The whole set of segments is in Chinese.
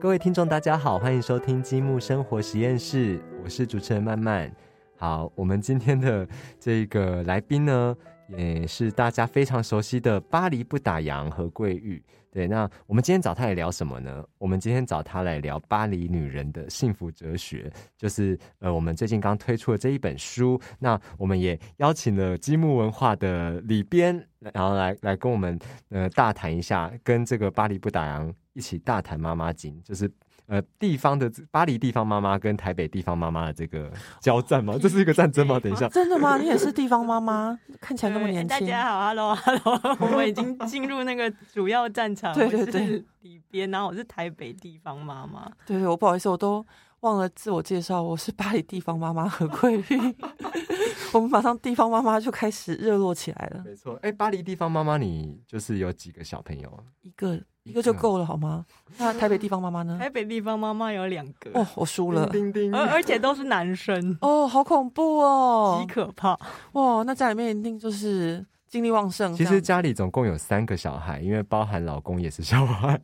各位听众，大家好，欢迎收听积木生活实验室，我是主持人曼曼。好，我们今天的这个来宾呢，也是大家非常熟悉的巴黎不打烊何桂玉。对，那我们今天找他来聊什么呢？我们今天找他来聊巴黎女人的幸福哲学，就是呃，我们最近刚推出的这一本书。那我们也邀请了积木文化的里边，然后来来跟我们呃大谈一下，跟这个巴黎不打烊一起大谈妈妈经，就是呃地方的巴黎地方妈妈跟台北地方妈妈的这个交战吗？这是一个战争吗？等一下，真的吗？你也是地方妈妈，看起来那么年轻。大家好，Hello Hello，我们已经进入那个主要战场。对对对，里边，然后我是台北地方妈妈。对对，我不好意思，我都忘了自我介绍，我是巴黎地方妈妈何桂玉。我们马上地方妈妈就开始热络起来了。没错，哎，巴黎地方妈妈，你就是有几个小朋友？一个一个就够了好吗？那台北地方妈妈呢？台北地方妈妈有两个。哦，我输了。叮叮，而而且都是男生。哦，好恐怖哦，极可怕。哇，那家里面一定就是精力旺盛。其实家里总共有三个小孩，因为包含老公也是小孩。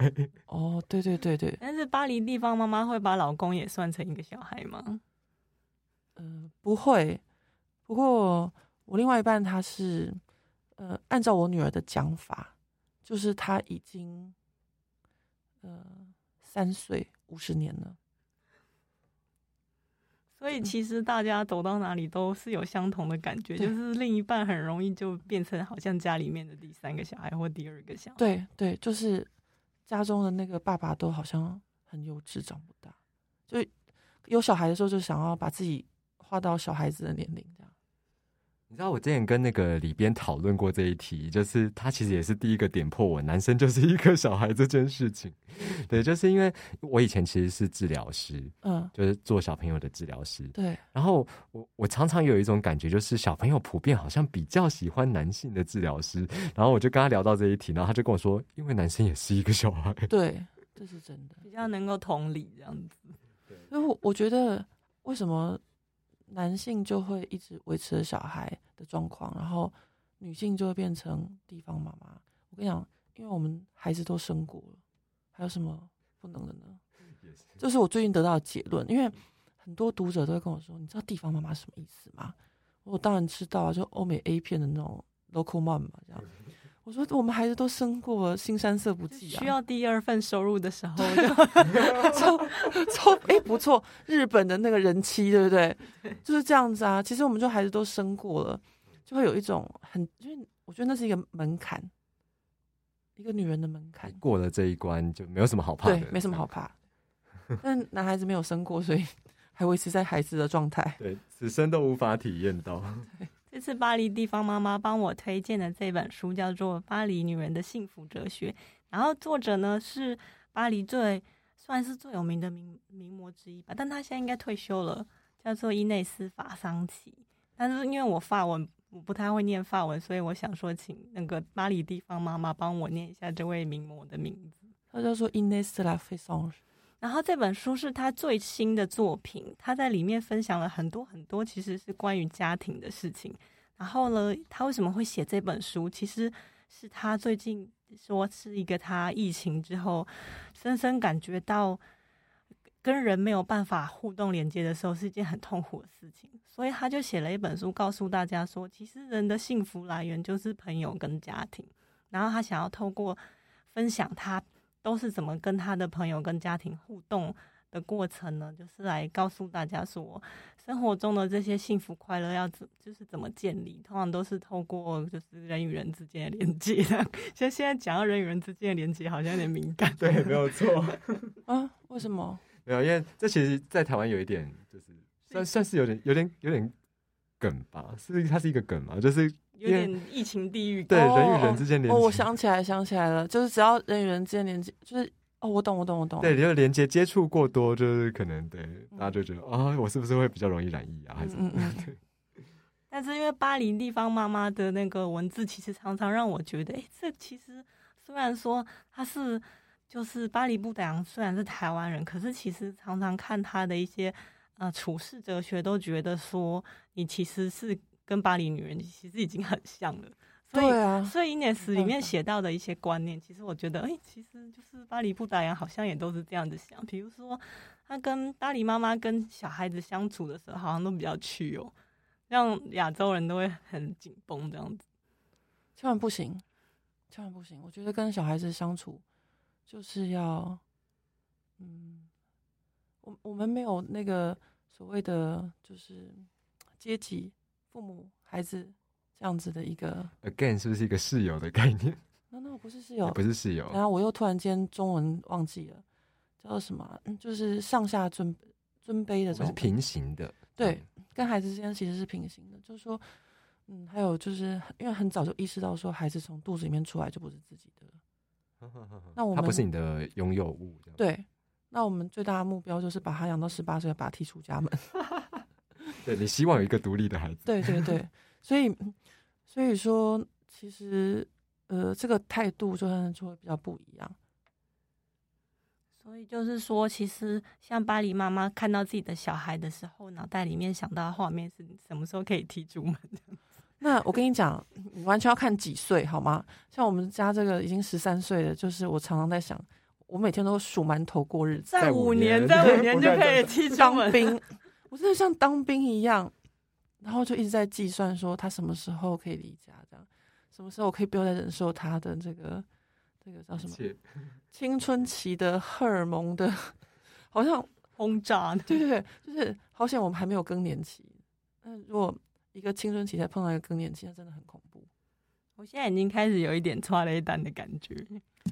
哦，对对对对。但是巴黎地方妈妈会把老公也算成一个小孩吗？嗯，不会。不过我另外一半他是，呃，按照我女儿的讲法，就是他已经，呃，三岁五十年了。所以其实大家走到哪里都是有相同的感觉，就是另一半很容易就变成好像家里面的第三个小孩或第二个小孩。对对，就是家中的那个爸爸都好像很幼稚，长不大。就有小孩的时候，就想要把自己画到小孩子的年龄这样。你知道我之前跟那个里边讨论过这一题，就是他其实也是第一个点破我男生就是一个小孩这件事情。对，就是因为我以前其实是治疗师，嗯，就是做小朋友的治疗师。对，然后我我常常有一种感觉，就是小朋友普遍好像比较喜欢男性的治疗师。然后我就跟他聊到这一题，然后他就跟我说，因为男生也是一个小孩。对，这是真的，比较能够同理这样子。对，因为我我觉得为什么？男性就会一直维持小孩的状况，然后女性就会变成地方妈妈。我跟你讲，因为我们孩子都生过了，还有什么不能的呢？这是我最近得到的结论。因为很多读者都会跟我说：“你知道地方妈妈什么意思吗？”我当然知道啊，就欧美 A 片的那种 local mom 嘛，这样。我说我们孩子都生过，新山色不记啊。需要第二份收入的时候，抽抽哎不错，日本的那个人妻对不对？就是这样子啊。其实我们就孩子都生过了，就会有一种很，因为我觉得那是一个门槛，一个女人的门槛。过了这一关就没有什么好怕的，没什么好怕。但男孩子没有生过，所以还维持在孩子的状态。对，此生都无法体验到。这次巴黎地方妈妈帮我推荐的这本书叫做《巴黎女人的幸福哲学》，然后作者呢是巴黎最算是最有名的名名模之一吧，但她现在应该退休了，叫做伊内斯法桑奇。但是因为我法文我不太会念法文，所以我想说请那个巴黎地方妈妈帮我念一下这位名模的名字，他叫做伊内斯拉菲桑。然后这本书是他最新的作品，他在里面分享了很多很多，其实是关于家庭的事情。然后呢，他为什么会写这本书？其实是他最近说是一个他疫情之后，深深感觉到跟人没有办法互动连接的时候，是一件很痛苦的事情。所以他就写了一本书，告诉大家说，其实人的幸福来源就是朋友跟家庭。然后他想要透过分享他。都是怎么跟他的朋友跟家庭互动的过程呢？就是来告诉大家说，生活中的这些幸福快乐要怎就是怎么建立，通常都是透过就是人与人之间的连接。像现在讲到人与人之间的连接，好像有点敏感。对，没有错。啊？为什么？没有，因为这其实，在台湾有一点，就是算算是有点、有点、有点梗吧？是，它是一个梗嘛？就是。有点疫情地狱，对人与人之间连接。哦，我想起来，想起来了，就是只要人与人之间连接，就是哦，我懂，我懂，我懂。对，就是连接接触过多，就是可能对大家就觉得啊，我是不是会比较容易染疫啊，还是？嗯嗯。对。但是因为巴黎地方妈妈的那个文字，其实常常让我觉得，哎，这其实虽然说他是就是巴黎不打烊，虽然是台湾人，可是其实常常看他的一些呃处世哲学，都觉得说你其实是。跟巴黎女人其实已经很像了，所以对啊，所以 Ines 里面写到的一些观念，其实我觉得，哎、其实就是巴黎不打烊好像也都是这样子想。比如说，他跟巴黎妈妈跟小孩子相处的时候，好像都比较屈哦，让亚洲人都会很紧绷这样子。千万不行，千万不行。我觉得跟小孩子相处就是要，嗯，我我们没有那个所谓的就是阶级、父母、孩子这样子的一个。again 是不是一个室友的概念？那那不是室友，不是室友然后我又突然间中文忘记了，叫做什么就是上下尊尊卑的这种平行的。对，跟孩子之间其实是平行的，就是说，嗯，还有就是因为很早就意识到说，孩子从肚子里面出来就不是自己的了。那我们它不是你的拥有物，对，那我们最大的目标就是把他养到十八岁，把他踢出家门。对你希望有一个独立的孩子。对对对，所以所以说，其实呃，这个态度就算就会比较不一样。所以就是说，其实像巴黎妈妈看到自己的小孩的时候，脑袋里面想到的画面是什么时候可以踢出门？那我跟你讲，你完全要看几岁好吗？像我们家这个已经十三岁了，就是我常常在想，我每天都数馒头过日子。在五年年，在五年就可以踢出门。当兵，我真的像当兵一样，然后就一直在计算说他什么时候可以离家，这样什么时候我可以不要再忍受他的这个这个叫什么青春期的荷尔蒙的，好像 轰炸。对对对，就是好险我们还没有更年期。那如果一个青春期才碰到一个更年期，那真的很恐怖。我现在已经开始有一点抓雷单的感觉。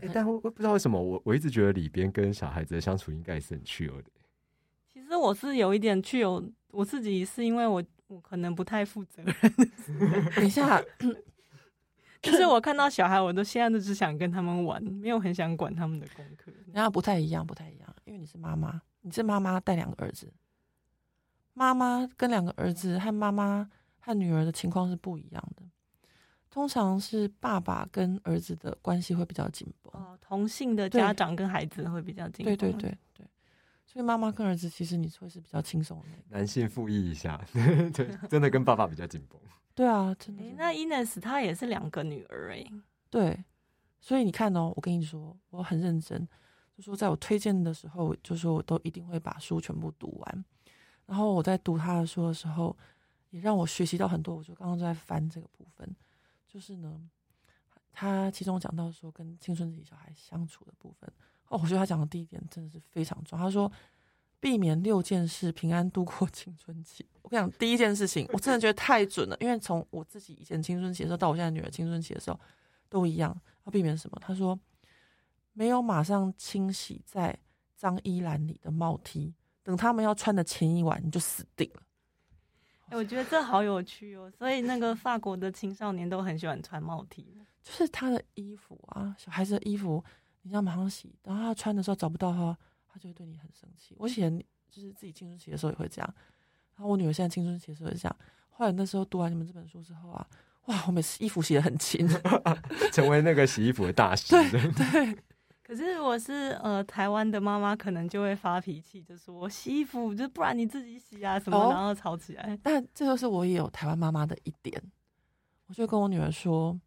欸但我我不知道为什么，我我一直觉得里边跟小孩子的相处应该也是很趣味的。其实我是有一点去有我自己，是因为我我可能不太负责任，等一下 就是我看到小孩，我都现在都只想跟他们玩，没有很想管他们的功课。那不太一样，不太一样，因为你是妈妈，你是妈妈带两个儿子，妈妈跟两个儿子和妈妈和女儿的情况是不一样的。通常是爸爸跟儿子的关系会比较紧绷，哦，同性的家长跟孩子会比较紧绷对对对，所以妈妈跟儿子其实你会是比较轻松的。男性复议一下，对，真的跟爸爸比较紧绷。对啊，真的。那 Ines 她也是两个女儿哎，对，所以你看哦，我跟你说，我很认真，就说在我推荐的时候，就说我都一定会把书全部读完。然后我在读他的书的时候，也让我学习到很多。我就刚刚在翻这个部分，就是呢，他其中讲到说跟青春期小孩相处的部分。哦，我觉得他讲的第一点真的是非常重要。他说避免六件事，平安度过青春期。我跟你讲，第一件事情，我真的觉得太准了，因为从我自己以前青春期的时候到我现在女儿青春期的时候，都一样。要避免什么？他说没有马上清洗在脏衣篮里的帽 T，等他们要穿的前一晚你就死定了。诶我觉得这好有趣哦。所以那个法国的青少年都很喜欢穿帽 T。就是他的衣服啊，小孩子的衣服，你要马上洗，然后他穿的时候找不到他，他就会对你很生气。我以前就是自己青春期的时候也会这样，然后我女儿现在青春期的时候也这样。后来那时候读完你们这本书之后啊，哇，我每次衣服洗的很勤。成为那个洗衣服的大师。对 对，可是如果是呃台湾的妈妈，可能就会发脾气，就说洗衣服就不然你自己洗啊什么，哦然后吵起来。但这就是我也有台湾妈妈的一点，我就跟我女儿说，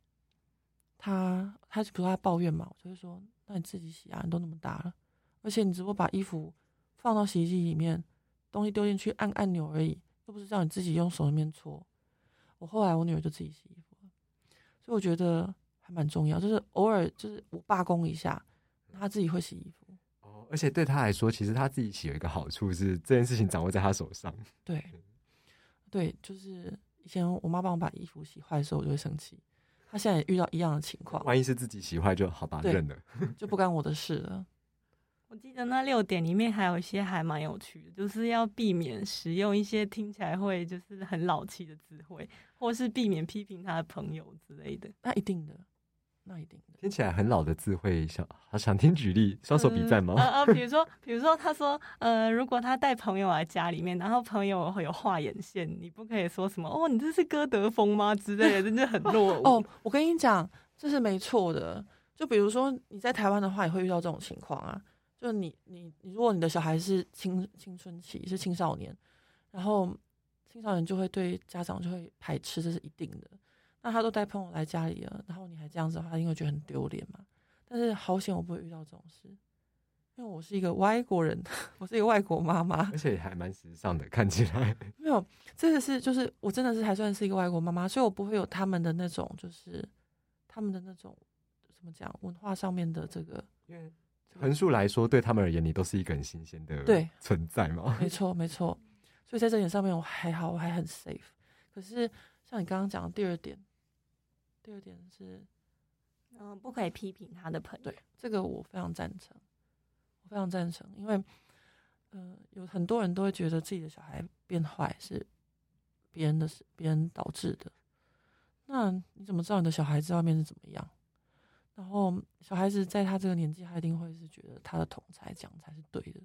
她她比如说她抱怨嘛，我就会说，那你自己洗啊，你都那么大了，而且你只不过把衣服放到洗衣机里面，东西丢进去按按钮而已，又不是叫你自己用手里面搓。我后来我女儿就自己洗衣服了，所以我觉得还蛮重要，就是偶尔就是我罢工一下，她自己会洗衣服。哦，而且对她来说，其实她自己洗有一个好处是，这件事情掌握在她手上。对，对，就是以前我妈帮我把衣服洗坏的时候，我就会生气。她现在也遇到一样的情况，万一是自己洗坏，就好吧，对认了。就不干我的事了。我记得那六点里面还有一些还蛮有趣的，就是要避免使用一些听起来会就是很老气的词汇，或是避免批评他的朋友之类的。那一定的，那一定的。听起来很老的字会，想好想听举例，双手比赞吗？呃呃，比如说，比如说，他说，呃，如果他带朋友来家里面，然后朋友会有画眼线，你不可以说什么哦，你这是歌德风吗之类的，真的很落伍。哦，我跟你讲，这是没错的。就比如说你在台湾的话，也会遇到这种情况啊。就你你你，如果你的小孩是青青春期是青少年，然后青少年就会对家长就会排斥，这是一定的。那他都带朋友来家里了，然后你还这样子的话，因为觉得很丢脸嘛。但是好险，我不会遇到这种事，因为我是一个外国人，我是一个外国妈妈，而且还蛮时尚的，看起来。没有，真的是就是我真的是还算是一个外国妈妈，所以我不会有他们的那种就是他们的那种怎么讲文化上面的这个，因为横竖来说，对他们而言，你都是一个很新鲜的对 存在嘛。没错没错，所以在这点上面我还好，我还很 safe。可是像你刚刚讲的第二点，第二点是。嗯，不可以批评他的朋友。对，这个我非常赞成，我非常赞成，因为，呃，有很多人都会觉得自己的小孩变坏是别人的事，别人导致的。那你怎么知道你的小孩在外面是怎么样？然后小孩子在他这个年纪，他一定会是觉得他的同才讲才是对的。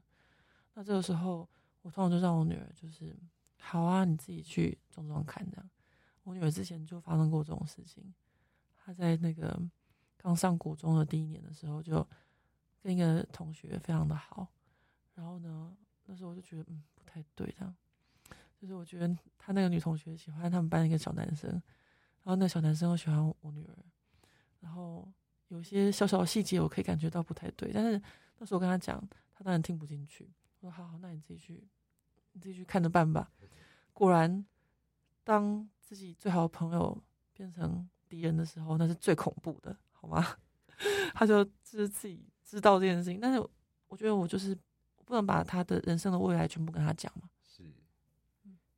那这个时候，我通常就让我女儿就是，好啊，你自己去装装看这样。我女儿之前就发生过这种事情，他在那个。刚上国中的第一年的时候，就跟一个同学非常的好，然后呢，那时候我就觉得嗯不太对，这样，就是我觉得他那个女同学喜欢他们班一个小男生，然后那小男生又喜欢我女儿，然后有些小小的细节我可以感觉到不太对，但是那时候我跟他讲，他当然听不进去，我说好好，那你自己去，你自己去看着办吧。果然，当自己最好的朋友变成敌人的时候，那是最恐怖的。好吗？他就就是自己知道这件事情，但是我觉得我就是不能把他的人生的未来全部跟他讲嘛。是，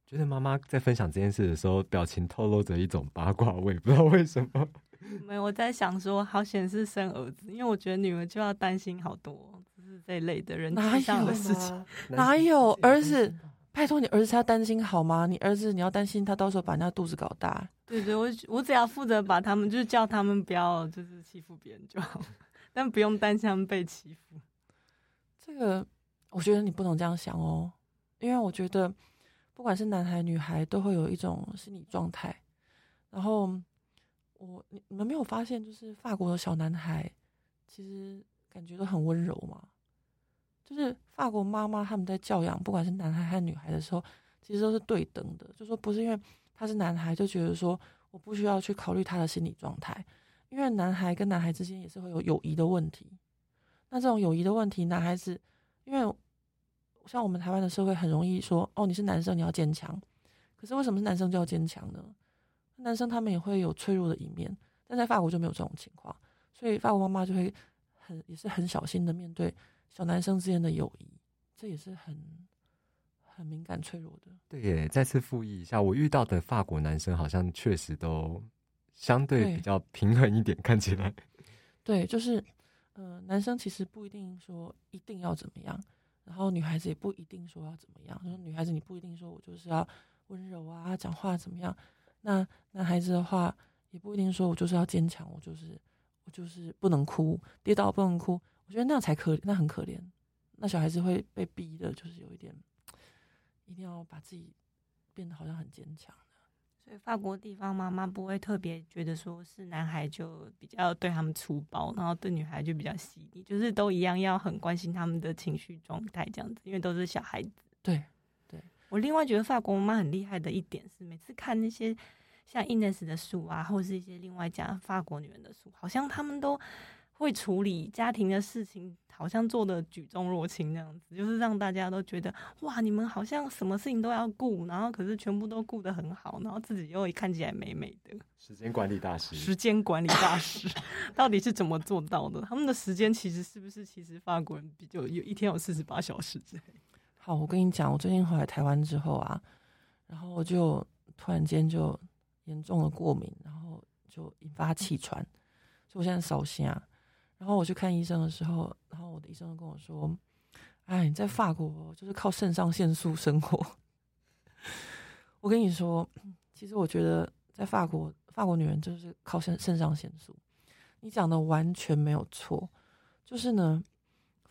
觉得妈妈在分享这件事的时候，表情透露着一种八卦味，不知道为什么。没有，我在想说，好显示生儿子，因为我觉得女儿就要担心好多，就是这一类的人哪有的事情，哪有儿子？拜托你儿子他担心好吗？你儿子你要担心他到时候把人家肚子搞大。对对，我我只要负责把他们，就是叫他们不要就是欺负别人就好，但不用担心他们被欺负。这个我觉得你不能这样想哦，因为我觉得不管是男孩女孩都会有一种心理状态。然后我你你们没有发现，就是法国的小男孩其实感觉都很温柔吗？就是法国妈妈他们在教养，不管是男孩还是女孩的时候，其实都是对等的。就说不是因为他是男孩就觉得说我不需要去考虑他的心理状态，因为男孩跟男孩之间也是会有友谊的问题。那这种友谊的问题，男孩子因为像我们台湾的社会很容易说哦你是男生你要坚强，可是为什么是男生就要坚强呢？男生他们也会有脆弱的一面，但在法国就没有这种情况，所以法国妈妈就会很也是很小心的面对。小男生之间的友谊，这也是很很敏感脆弱的。对耶，再次复议一下，我遇到的法国男生好像确实都相对比较平衡一点，看起来。对，就是，呃，男生其实不一定说一定要怎么样，然后女孩子也不一定说要怎么样。就是女孩子你不一定说我就是要温柔啊，讲话怎么样。那男孩子的话，也不一定说我就是要坚强，我就是我就是不能哭，跌倒不能哭。我觉得那样才可，那很可怜。那小孩子会被逼的，就是有一点，一定要把自己变得好像很坚强所以法国地方妈妈不会特别觉得说是男孩就比较对他们粗暴，然后对女孩就比较细腻，就是都一样要很关心他们的情绪状态这样子，因为都是小孩子。对，对我另外觉得法国妈妈很厉害的一点是，每次看那些像 Ines 的书啊，或者是一些另外讲法国女人的书，好像他们都。会处理家庭的事情，好像做的举重若轻那样子，就是让大家都觉得哇，你们好像什么事情都要顾，然后可是全部都顾得很好，然后自己又看起来美美的。时间管理大师，时间管理大师 到底是怎么做到的？他们的时间其实是不是其实法国人比较有一天有四十八小时之类？好，我跟你讲，我最近回来台湾之后啊，然后我就突然间就严重的过敏，然后就引发气喘，所以我现在烧心啊。然后我去看医生的时候，然后我的医生跟我说：“哎，你在法国就是靠肾上腺素生活。”我跟你说，其实我觉得在法国，法国女人就是靠肾肾上腺素。你讲的完全没有错。就是呢，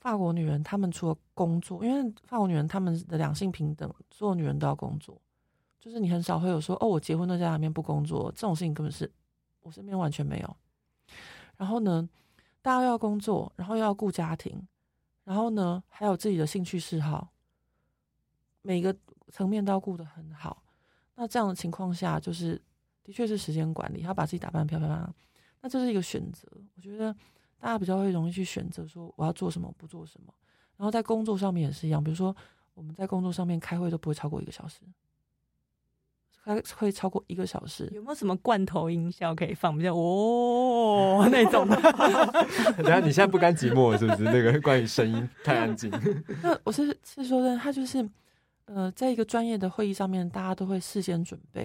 法国女人她们除了工作，因为法国女人她们的两性平等，所有女人都要工作。就是你很少会有说：“哦，我结婚都在家里面不工作。”这种事情根本是我身边完全没有。然后呢？大家要工作，然后又要顾家庭，然后呢，还有自己的兴趣嗜好，每个层面都要顾得很好。那这样的情况下，就是的确是时间管理，他把自己打扮漂漂亮亮，那这是一个选择。我觉得大家比较会容易去选择说我要做什么，不做什么。然后在工作上面也是一样，比如说我们在工作上面开会都不会超过一个小时，开会超过一个小时，有没有什么罐头音效可以放？比较哦那种的。等下你现在不甘寂寞是不是？那个关于声音太安静。那我是是说的，他就是呃，在一个专业的会议上面，大家都会事先准备，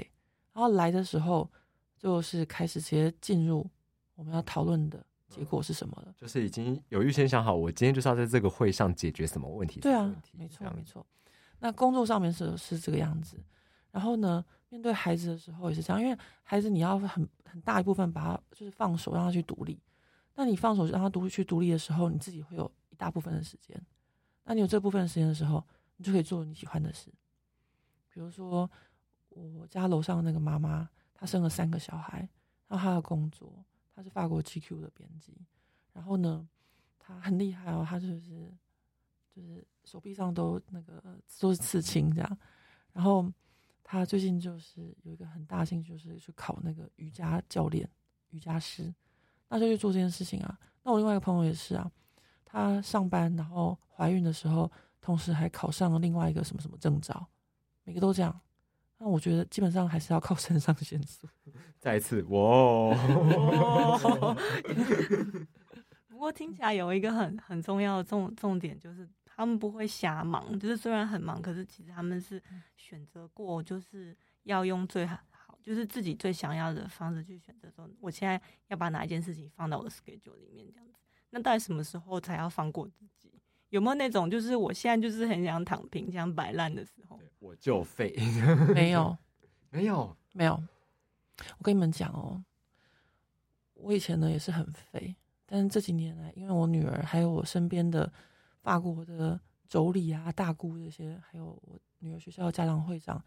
然后来的时候就是开始直接进入我们要讨论的结果是什么了。就是已经有预先想好，我今天就是要在这个会上解决什么问题。对啊没错没错。那工作上面是是这个样子，然后呢，面对孩子的时候也是这样，因为孩子你要很很大一部分把他就是放手让他去独立。那你放手让他独立去独立的时候，你自己会有一大部分的时间。那你有这部分的时间的时候，你就可以做你喜欢的事。比如说，我家楼上那个妈妈，她生了三个小孩，然后她的工作，她是法国 GQ 的编辑，然后呢，她很厉害哦，她就是就是手臂上都那个都是刺青这样，然后她最近就是有一个很大兴趣，就是去考那个瑜伽教练、瑜伽师，那就去做这件事情啊。那我另外一个朋友也是啊，她上班然后怀孕的时候，同时还考上了另外一个什么什么证照，每个都这样。那我觉得基本上还是要靠肾上腺素。再一次，哇哦 不过听起来有一个很很重要的重重点，就是他们不会瞎忙，就是虽然很忙，可是其实他们是选择过，就是要用最好，就是自己最想要的方式去选择。说我现在要把哪一件事情放到我的 schedule 里面，这样子。那到底什么时候才要放过自己？有没有那种就是我现在就是很想躺平、想摆烂的时候？我就废，没有，没有，没有。我跟你们讲哦，我以前呢也是很废，但是这几年来，因为我女儿还有我身边的法国的妯娌啊、大姑这些，还有我女儿学校家长会长、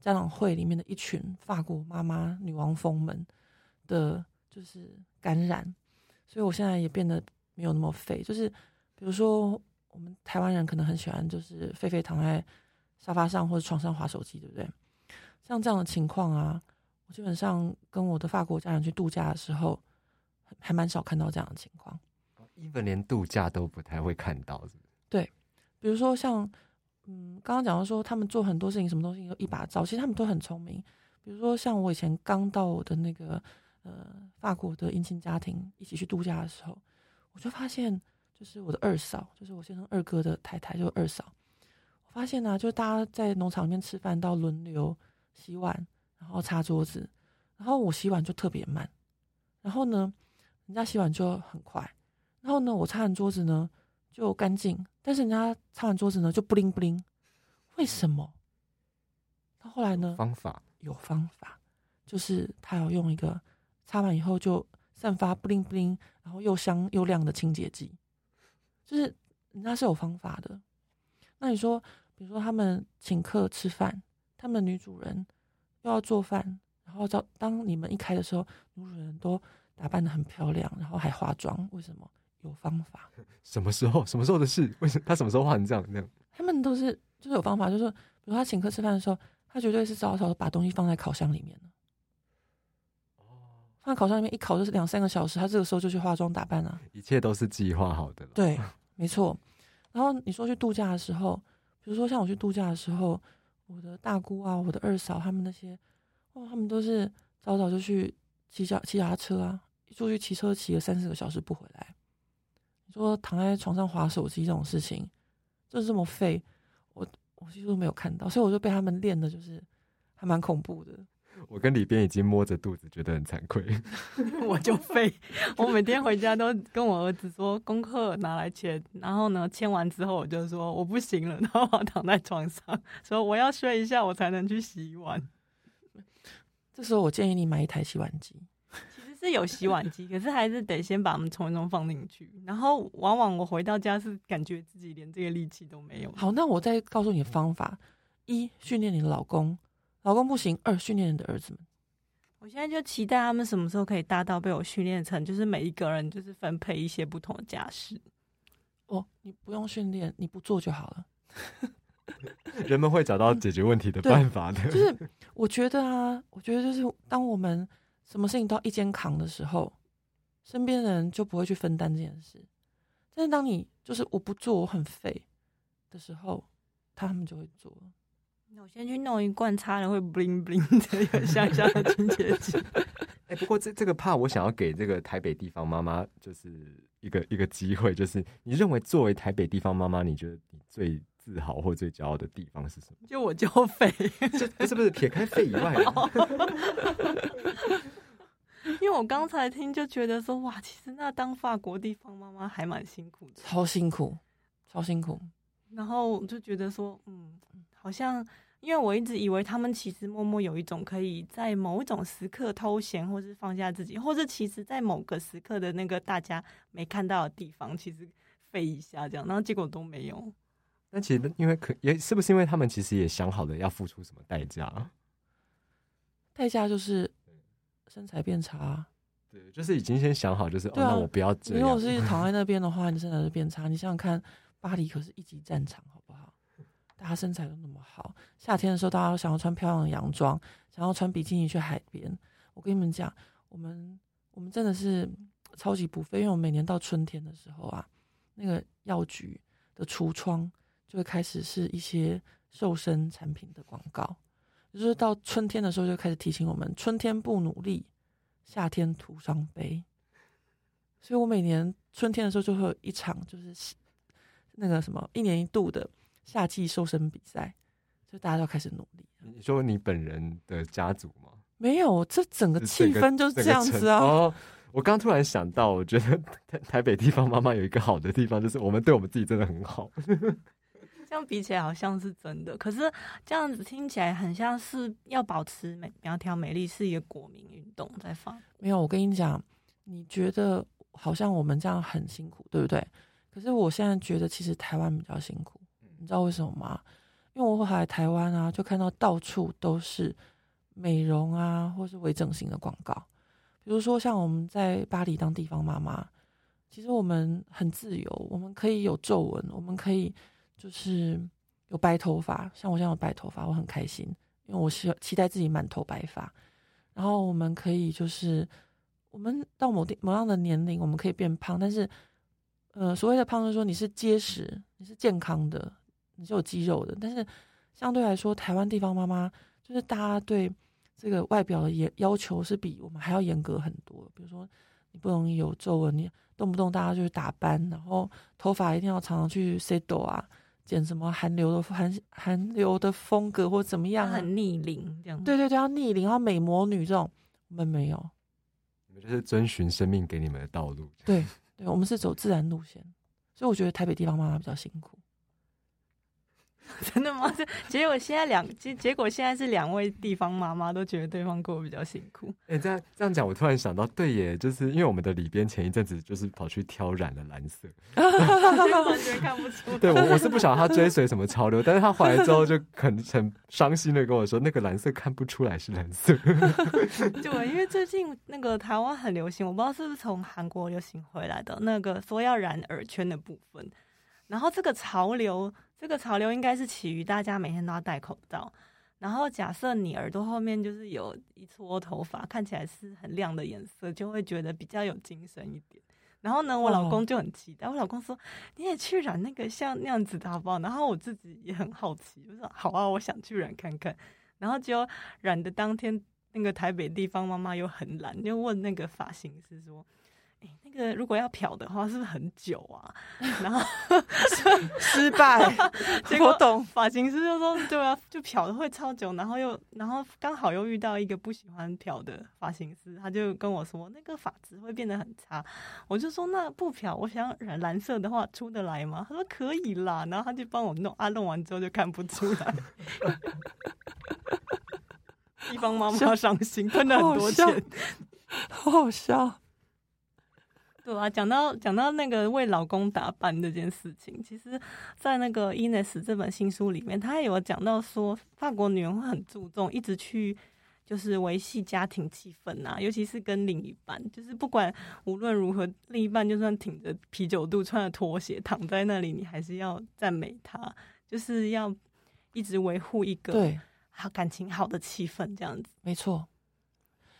家长会里面的一群法国妈妈、女王蜂们的，就是感染，所以我现在也变得没有那么废。就是比如说，我们台湾人可能很喜欢，就是废废躺在沙发上或者床上划手机，对不对？像这样的情况啊，我基本上跟我的法国家人去度假的时候，还蛮少看到这样的情况。Even 连度假都不太会看到，是不是？比如说像，嗯，刚刚讲到说他们做很多事情，什么东西都一把照，其实他们都很聪明。比如说像我以前刚到我的那个呃法国的姻亲家庭一起去度假的时候，我就发现，就是我的二嫂，就是我先生二哥的太太，就是二嫂。我发现呢、就是大家在农场里面吃饭，到轮流洗碗，然后擦桌子，然后我洗碗就特别慢，然后呢，人家洗碗就很快，然后呢，我擦完桌子呢就干净，但是人家擦完桌子呢就不灵不灵，为什么？那后来呢，方法有方法，就是他要用一个擦完以后就散发不灵不灵，然后又香又亮的清洁剂，就是人家是有方法的。那你说，比如说他们请客吃饭，他们女主人又要做饭，然后当当你们一开的时候，女主人都打扮的很漂亮，然后还化妆，为什么？有方法。什么时候？什么时候的事？为什么他什么时候画成这样？这样他们都是就是有方法，就是说比如他请客吃饭的时候，他绝对是早早把东西放在烤箱里面的。放在烤箱里面一烤就是两三个小时，他这个时候就去化妆打扮啊。一切都是计划好的了。对，没错。然后你说去度假的时候，比如说像我去度假的时候，我的大姑啊，我的二嫂他们那些，哦，他们都是早早就去骑脚骑脚踏车啊，一出去骑车骑了三四个小时不回来。你说躺在床上划手机这种事情，就是这么废，我我几乎都没有看到，所以我就被他们练的，就是还蛮恐怖的。我跟里边已经摸着肚子，觉得很惭愧。我就废。我每天回家都跟我儿子说功课拿来签，然后呢签完之后我就说我不行了，然后我躺在床上说我要睡一下，我才能去洗碗。这时候我建议你买一台洗碗机。是有洗碗机，可是还是得先把我们冲一冲放进去。然后往往我回到家是感觉自己连这个力气都没有。好，那我再告诉你方法：一，训练你的老公；老公不行；二，训练你的儿子们。我现在就期待他们什么时候可以大到被我训练成，就是每一个人就是分配一些不同的家事。哦，你不用训练，你不做就好了。人们会找到解决问题的办法的。就是我觉得啊，我觉得就是当我们什么事情都要一肩扛的时候，身边的人就不会去分担这件事。但是当你就是我不做我很废的时候，他们就会做。那我先去弄一罐擦了会 bling bling 的有香香的清洁剂。哎、不过这这个怕我想要给这个台北地方妈妈，就是一个一个机会，就是你认为作为台北地方妈妈，你觉得你最自豪或最骄傲的地方是什么？就我就废，这不是不是撇开肺以外，因为我刚才听就觉得说，哇，其实那当法国地方妈妈还蛮辛苦的。超辛苦，超辛苦。然后我就觉得说，嗯，好像因为我一直以为他们其实默默有一种可以在某一种时刻偷闲，或是放下自己，或者其实在某个时刻的那个大家没看到的地方，其实飞一下这样，然后结果都没有。那其实因为可也是不是因为他们其实也想好了要付出什么代价？代价就是身材变差。对，就是已经先想好，就是、啊哦，那我不要这如果样。是躺在那边的话，你身材就变差。你想想看，巴黎可是一级战场，好不好？大家身材都那么好，夏天的时候大家都想要穿漂亮的洋装，想要穿比基尼去海边。我跟你们讲，我们我们真的是超级不费，因为我们每年到春天的时候啊，那个药局的橱窗就会开始是一些瘦身产品的广告，就是到春天的时候就开始提醒我们，春天不努力，夏天徒伤悲。所以我每年春天的时候就会有一场，就是那个什么一年一度的夏季瘦身比赛，就大家都开始努力。你说你本人的家族吗？没有，这整个气氛就是这样子啊。哦，我刚突然想到，我觉得 台台北地方妈妈有一个好的地方，就是我们对我们自己真的很好。这样比起来好像是真的，可是这样子听起来很像是要保持美苗条美丽是一个国民运动，在放。没有，我跟你讲，你觉得好像我们这样很辛苦，对不对？可是我现在觉得其实台湾比较辛苦，你知道为什么吗？因为我后来台湾啊，就看到到处都是美容啊，或是微整形的广告。比如说像我们在巴黎当地方妈妈，其实我们很自由，我们可以有皱纹，我们可以就是有白头发。像我现在有白头发，我很开心，因为我希期待自己满头白发。然后我们可以就是我们到某地某样的年龄，我们可以变胖，但是呃，所谓的胖就是说你是结实，你是健康的，你是有肌肉的。但是相对来说，台湾地方妈妈就是大家对这个外表的也要求是比我们还要严格很多。比如说，你不容易有皱纹，你动不动大家就是打斑，然后头发一定要常常去 set 啊，剪什么韩流的韩韩流的风格或怎么样、啊，很逆龄这样。对对对，要逆龄，要美魔女这种，我们没有。你们就是遵循生命给你们的道路。对对，我们是走自然路线，所以我觉得台北地方妈妈比较辛苦。真的吗？这 结果现在两结结果现在是两位地方妈妈都觉得对方过得比较辛苦。哎、这样这样讲，我突然想到，对耶，就是因为我们的里边前一阵子就是跑去挑染了蓝色，完全看不出。对我我是不晓得他追随什么潮流，但是他回来之后就很很伤心的跟我说，那个蓝色看不出来是蓝色。对，因为最近那个台湾很流行，我不知道是不是从韩国流行回来的那个说要染耳圈的部分。然后这个潮流，这个潮流应该是起于大家每天都要戴口罩。然后假设你耳朵后面就是有一撮头发，看起来是很亮的颜色，就会觉得比较有精神一点。然后呢，我老公就很期待，我老公说你也去染那个像那样子的好不好？然后我自己也很好奇，我说好啊，我想去染看看。然后就染的当天，那个台北地方妈妈又很懒，就问那个发型师说：“哎、那个如果要漂的话，是不是很久啊？” 然后失 败，结果懂发型师就说：“对啊，就漂的会超久。”然后又然后刚好又遇到一个不喜欢漂的发型师，他就跟我说：“那个发质会变得很差。”我就说：“那不漂，我想染蓝色的话出得来吗？”他说：“可以啦。”然后他就帮我弄，啊，弄完之后就看不出来。地方妈妈伤心，喷了很多钱。好好笑。对啊，讲到讲到那个为老公打扮这件事情，其实，在那个《Ines》这本新书里面，他也有讲到说，法国女人会很注重一直去就是维系家庭气氛啊，尤其是跟另一半，就是不管无论如何，另一半就算挺着啤酒肚、穿着拖鞋躺在那里，你还是要赞美他，就是要一直维护一个对，好感情好的气氛这样子。没错，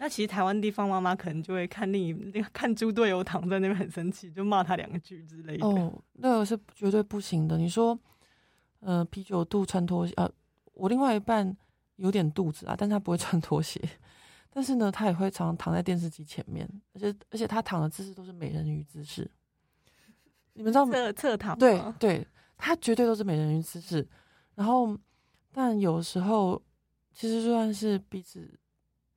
那其实台湾地方妈妈可能就会看另一看猪队友躺在那边很生气，就骂他两句之类的。哦，那个是绝对不行的。你说，呃，啤酒肚穿拖鞋，呃，我另外一半有点肚子啊，但他不会穿拖鞋，但是呢，他也会常常躺在电视机前面，而且而且他躺的姿势都是美人鱼姿势。你们知道吗？侧侧躺吗，对对，他绝对都是美人鱼姿势。然后，但有时候其实就算是彼此是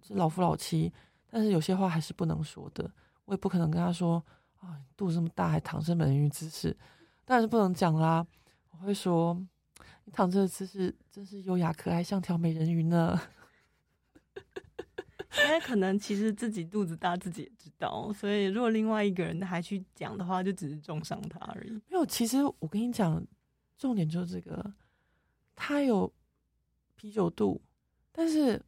老夫老妻，但是有些话还是不能说的。我也不可能跟他说啊，你肚子这么大还躺着美人鱼姿势，当然是不能讲啦。我会说，你躺着的姿势真是优雅可爱，像条美人鱼呢。因为可能其实自己肚子大，自己也知道，所以如果另外一个人还去讲的话，就只是重伤他而已。没有，其实我跟你讲，重点就是这个，他有啤酒肚，但是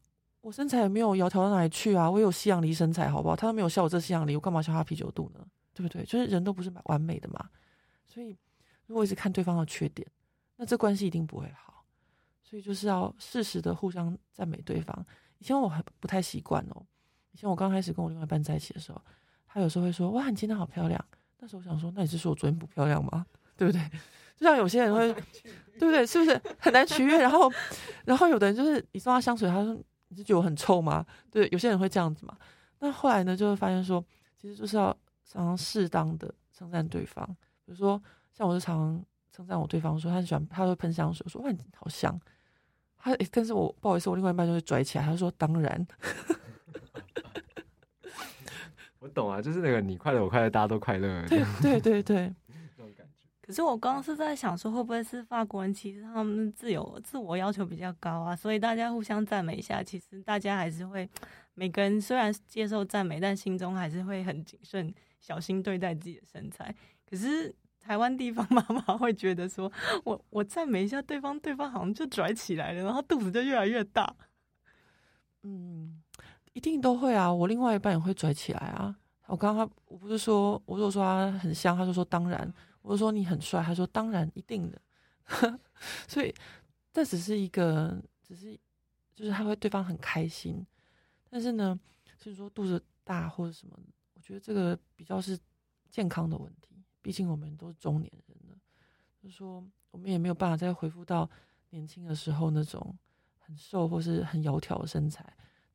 我身材也没有窈窕到哪里去啊，我有西洋梨身材，好不好？他都没有笑我这西洋梨，我干嘛笑他啤酒肚呢？对不对？就是人都不是完美的嘛，所以如果一直看对方的缺点，那这关系一定不会好。所以就是要适时的互相赞美对方。以前我还不太习惯哦，以前我刚开始跟我另外一半在一起的时候，他有时候会说：“哇，你今天好漂亮。”那时候我想说：“那你是说我昨天不漂亮吗？对不对？”就像有些人会，对不对？是不是很难取悦？然后，然后有的人就是你送他香水，他说：“你是觉得我很臭吗？”对，有些人会这样子嘛。那后来呢，就会发现说，其实就是要常常适当的称赞对方。比如说，像我就常常称赞我对方，说他很喜欢，他会喷香水，我说：“哇，你好香。”他、诶但是我不好意思，我另外一半就会拽起来，他说：“当然。我懂啊，就是那个你快乐我快乐，大家都快乐”对对对对。可是我刚刚是在想说，会不会是法国人其实他们自由自我要求比较高啊，所以大家互相赞美一下，其实大家还是会每个人虽然接受赞美，但心中还是会很谨慎、小心对待自己的身材。可是台湾地方 妈妈会觉得说，我我赞美一下对方，对方好像就拽起来了，然后肚子就越来越大。嗯，一定都会啊。我另外一半也会拽起来啊。我刚刚我不是说，我如果说他很香，他就说当然；我就说你很帅，他说当然，一定的。所以这只是一个，只是就是他会对方很开心。但是呢，就是说肚子大或者什么，我觉得这个比较是健康的问题。毕竟我们都是中年人了，就是说我们也没有办法再恢复到年轻的时候那种很瘦或是很窈窕的身材。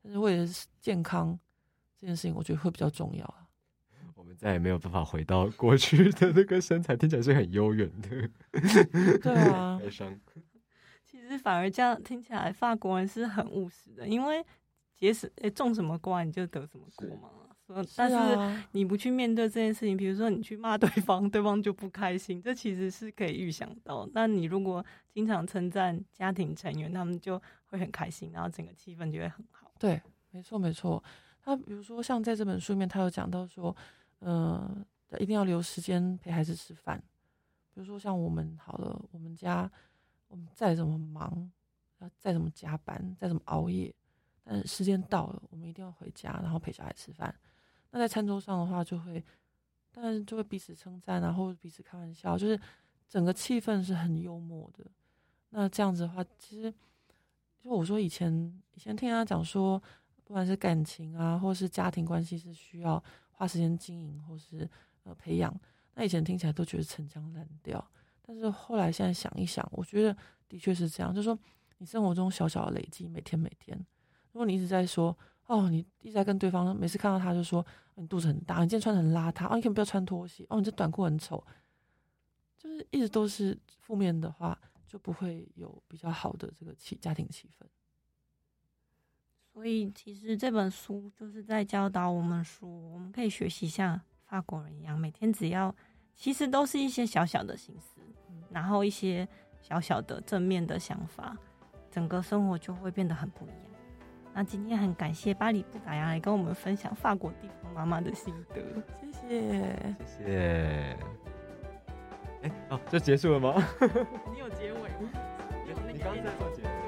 但是为了健康这件事情，我觉得会比较重要。们再也没有办法回到过去的那个身材，听起来是很悠远的。对啊，悲伤。其实反而这样听起来，法国人是很务实的，因为结什诶种什么瓜你就得什么果嘛。但是啊你不去面对这件事情，比如说你去骂对方，对方就不开心，这其实是可以预想到。那你如果经常称赞家庭成员，他们就会很开心，然后整个气氛就会很好。对，没错没错。他比如说像在这本书里面，他有讲到说，呃，一定要留时间陪孩子吃饭。比如说像我们好了，我们家我们再怎么忙，再怎么加班，再怎么熬夜，但是时间到了，我们一定要回家，然后陪小孩吃饭。那在餐桌上的话，就会，当然就会彼此称赞啊，或者彼此开玩笑，就是整个气氛是很幽默的。那这样子的话，其实就我说以前以前听他讲说，不管是感情啊，或是家庭关系，是需要花时间经营或是呃培养。那以前听起来都觉得陈腔滥调，但是后来现在想一想，我觉得的确是这样。就是说，你生活中小小的累积，每天每天，如果你一直在说哦，你一直在跟对方，每次看到他就说你肚子很大，你今天穿的很邋遢，哦，你可不要穿拖鞋，哦，你这短裤很丑，就是一直都是负面的话，就不会有比较好的这个气家庭气氛。所以其实这本书就是在教导我们说，我们可以学习像法国人一样，每天只要其实都是一些小小的心思，然后一些小小的正面的想法，整个生活就会变得很不一样。那今天很感谢巴黎布达亚来跟我们分享法国地方妈妈的心得。谢谢。谢谢。哎，哦，就结束了吗？你有结尾吗？你刚刚在做结尾。